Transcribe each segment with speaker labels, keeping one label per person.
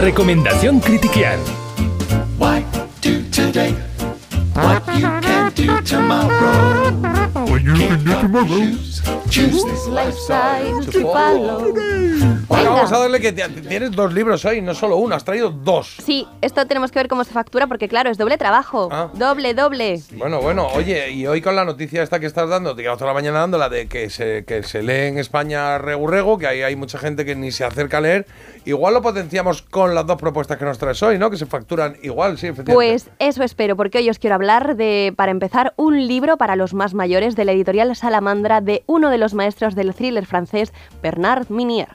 Speaker 1: Recomendación Critiquian.
Speaker 2: Why do today what you can do tomorrow? Can't help choose, choose this lifestyle to follow.
Speaker 3: Bueno, vamos a darle que tienes dos libros hoy, no solo uno, has traído dos.
Speaker 4: Sí, esto tenemos que ver cómo se factura porque claro, es doble trabajo.
Speaker 3: Ah.
Speaker 4: Doble, doble.
Speaker 3: Bueno, bueno, oye, y hoy con la noticia esta que estás dando, te llevas toda la mañana dando la de que se, que se lee en España regu regu, que ahí hay mucha gente que ni se acerca a leer, igual lo potenciamos con las dos propuestas que nos traes hoy, ¿no? Que se facturan igual, sí, efectivamente.
Speaker 4: Pues eso espero, porque hoy os quiero hablar de, para empezar, un libro para los más mayores de la editorial Salamandra de uno de los maestros del thriller francés, Bernard Minier.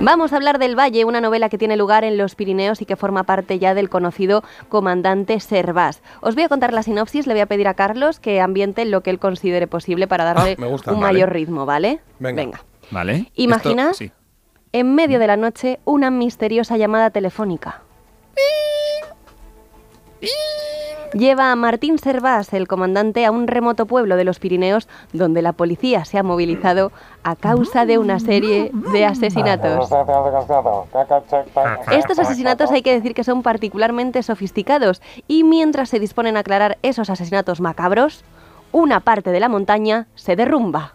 Speaker 4: Vamos a hablar del Valle, una novela que tiene lugar en los Pirineos y que forma parte ya del conocido comandante Servás. Os voy a contar la sinopsis, le voy a pedir a Carlos que ambiente lo que él considere posible para darle
Speaker 3: Ah, gusta,
Speaker 4: un
Speaker 3: vale.
Speaker 4: mayor ritmo, ¿vale?
Speaker 3: Venga.
Speaker 1: ¿Vale?
Speaker 4: Imagina
Speaker 1: Esto- sí.
Speaker 4: en medio de la noche una misteriosa llamada telefónica. Lleva a Martín Servás, el comandante, a un remoto pueblo de los Pirineos donde la policía se ha movilizado a causa de una serie de asesinatos. Estos asesinatos hay que decir que son particularmente sofisticados y mientras se disponen a aclarar esos asesinatos macabros, una parte de la montaña se derrumba.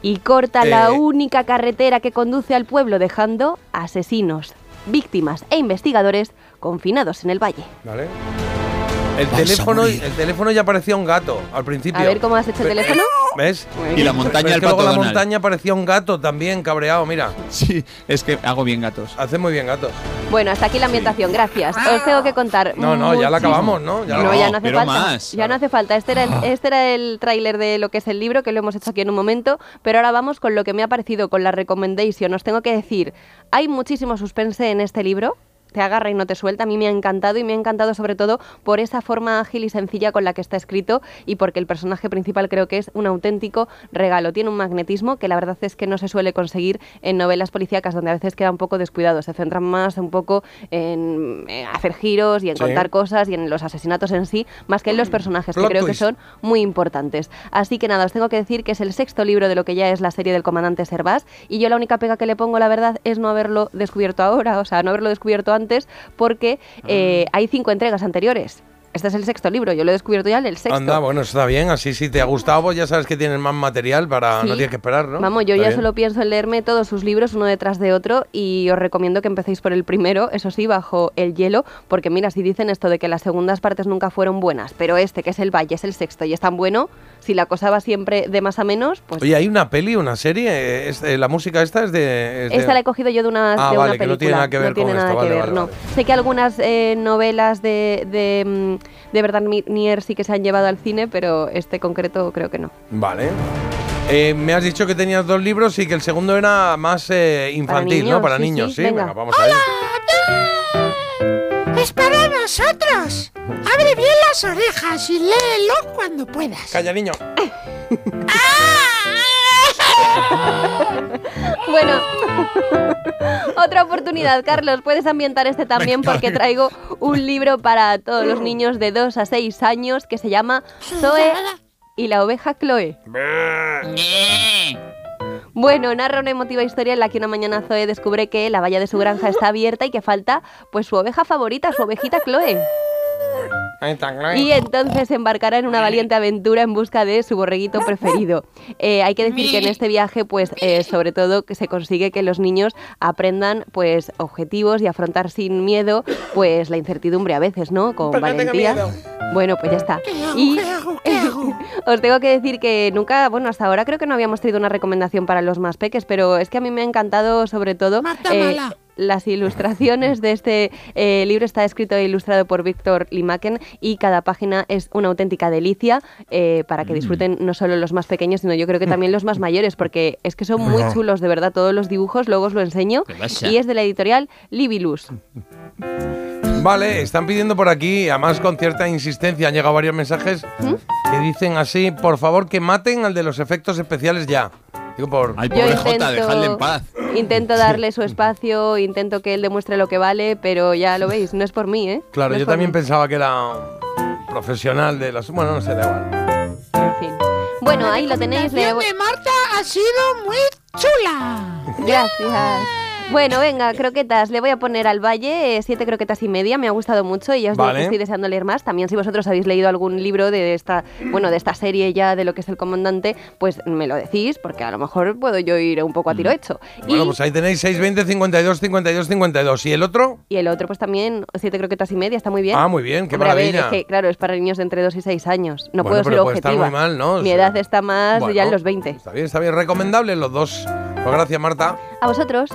Speaker 4: Y corta la
Speaker 3: Eh.
Speaker 4: única carretera que conduce al pueblo dejando asesinos, víctimas e investigadores confinados en el valle.
Speaker 3: ¿Vale? El teléfono, el teléfono ya parecía un gato al principio.
Speaker 4: A ver cómo has hecho el teléfono.
Speaker 3: ¿Ves?
Speaker 1: Y la montaña del
Speaker 3: que luego
Speaker 1: pato
Speaker 3: la
Speaker 1: Donald.
Speaker 3: montaña parecía un gato también, cabreado, mira.
Speaker 1: Sí, es que hago bien gatos.
Speaker 3: Hace muy bien gatos.
Speaker 4: Bueno, hasta aquí la ambientación, gracias. Os tengo que contar.
Speaker 3: No, no, ya la
Speaker 4: muchísimo.
Speaker 3: acabamos, ¿no? Ya la
Speaker 4: no,
Speaker 3: acabamos.
Speaker 4: ya no hace
Speaker 1: pero
Speaker 4: falta.
Speaker 1: más.
Speaker 4: Ya no hace falta. Este era el, este era el tráiler de lo que es el libro, que lo hemos hecho aquí en un momento. Pero ahora vamos con lo que me ha parecido, con la recommendation. Os tengo que decir, hay muchísimo suspense en este libro. Te agarra y no te suelta. A mí me ha encantado y me ha encantado sobre todo por esa forma ágil y sencilla con la que está escrito y porque el personaje principal creo que es un auténtico regalo. Tiene un magnetismo que la verdad es que no se suele conseguir en novelas policíacas donde a veces queda un poco descuidado. Se centran más un poco en, eh, hacer giros y en
Speaker 3: Sí.
Speaker 4: contar cosas y en los asesinatos en sí, más que en los personajes, que creo
Speaker 3: twist.
Speaker 4: que son muy importantes. Así que nada, os tengo que decir que es el sexto libro de lo que ya es la serie del comandante Servás y yo la única pega que le pongo, la verdad, es no haberlo descubierto ahora, o sea, no haberlo descubierto antes, porque eh,
Speaker 3: Ah.
Speaker 4: hay cinco entregas anteriores. Este es el sexto libro, yo lo he descubierto ya en el sexto.
Speaker 3: Anda, bueno, está bien. Así si te ha gustado, pues ya sabes que tienes más material para
Speaker 4: Sí.
Speaker 3: no tienes que esperar, ¿no?
Speaker 4: Vamos, yo
Speaker 3: Está
Speaker 4: ya
Speaker 3: bien.
Speaker 4: solo pienso en leerme todos sus libros uno detrás de otro y os recomiendo que empecéis por el primero, eso sí, bajo el hielo, porque mira, si dicen esto de que las segundas partes nunca fueron buenas, pero este, que es el Valle, es el sexto y es tan bueno, si la cosa va siempre de más a menos, pues...
Speaker 3: Oye, hay una peli, una serie. eh, es- eh, la música esta es de. es de-
Speaker 4: Esta la he cogido yo de una,
Speaker 3: Ah,
Speaker 4: de una
Speaker 3: vale, que
Speaker 4: película.
Speaker 3: no tiene nada que ver
Speaker 4: no tiene nada que ver,
Speaker 3: vale,
Speaker 4: no. Sé que algunas eh, novelas de, de, mm, de Bernard Mier sí que se han llevado al cine, pero este concreto creo que no.
Speaker 3: Vale. Eh, me has dicho que tenías dos libros y que el segundo era más eh, infantil,
Speaker 4: niños,
Speaker 3: ¿no? Para
Speaker 4: sí,
Speaker 3: niños,
Speaker 4: sí,
Speaker 3: sí.
Speaker 4: venga.
Speaker 3: Venga, vamos a ver.
Speaker 5: ¡Es para nosotros! Abre bien las orejas y léelo cuando puedas.
Speaker 3: Calla, niño.
Speaker 4: Bueno, otra oportunidad, Carlos. Puedes ambientar este también porque traigo un libro para todos los niños de 2 a 6 años que se llama Zoe y la oveja Chloe. Bueno, narra una emotiva historia en la que una mañana Zoe descubre que la valla de su granja está abierta y que falta pues su oveja favorita, su ovejita Chloe. Y entonces se embarcará en una valiente aventura en busca de su borreguito preferido. Eh, hay que decir que en este viaje, pues, eh, sobre todo, que se consigue que los niños aprendan, pues, objetivos y afrontar sin miedo, pues, la incertidumbre a veces, ¿no? Con
Speaker 3: Pero no tenga
Speaker 4: valentía.
Speaker 3: miedo.
Speaker 4: Bueno, pues ya está. Y os tengo que decir que nunca, bueno, hasta ahora creo que no habíamos traído una recomendación para los más peques, pero es que a mí me ha encantado, sobre todo,
Speaker 5: Marta
Speaker 4: eh,
Speaker 5: Mala.
Speaker 4: Las ilustraciones de este eh, libro está escrito e ilustrado por Víctor Limaken y cada página es una auténtica delicia eh, para
Speaker 3: Mm.
Speaker 4: que disfruten no solo los más pequeños, sino yo creo que también los más mayores, porque es que son muy chulos, de verdad, todos los dibujos, luego os lo enseño. Y es de la editorial Libilus.
Speaker 3: Vale, están pidiendo por aquí, además con cierta insistencia, han llegado varios mensajes
Speaker 4: ¿Mm?
Speaker 3: que dicen así, por favor que maten al de los efectos especiales ya. Digo por...
Speaker 1: Ay, pobre Jota, dejadle en paz.
Speaker 4: Intento darle su espacio, intento que él demuestre lo que vale, pero ya lo veis, no es por mí, ¿eh?
Speaker 3: Claro,
Speaker 4: No
Speaker 3: yo también
Speaker 4: mí.
Speaker 3: pensaba que era un profesional de las... Bueno, no sé, da igual.
Speaker 4: En fin. Bueno, ahí lo tenéis. voy-
Speaker 5: de Marta ha sido muy chula.
Speaker 4: Gracias. Bueno, venga, croquetas. Le voy a poner al Valle eh, siete croquetas y media. Me ha gustado mucho y ya os digo
Speaker 3: Vale.
Speaker 4: que estoy deseando leer más. También si vosotros habéis leído algún libro de esta, bueno, de esta serie ya de lo que es el comandante, pues me lo decís porque a lo mejor puedo yo ir un poco a tiro hecho.
Speaker 3: Bueno,
Speaker 4: y,
Speaker 3: pues ahí tenéis 620 52 52 52. ¿Y el otro?
Speaker 4: y el otro, pues también siete croquetas y media. Está muy bien.
Speaker 3: Ah, muy bien, qué
Speaker 4: Hombre, a ver,
Speaker 3: maravilla.
Speaker 4: es que, claro, es para niños de entre 2 y 6 años. No
Speaker 3: Bueno,
Speaker 4: puedo ser
Speaker 3: puede estar
Speaker 4: objetiva.
Speaker 3: muy mal, ¿no?
Speaker 4: Mi edad está más
Speaker 3: Bueno,
Speaker 4: ya en los 20.
Speaker 3: Está bien, está bien. Recomendables los dos. Pues gracias, Marta.
Speaker 4: A vosotros.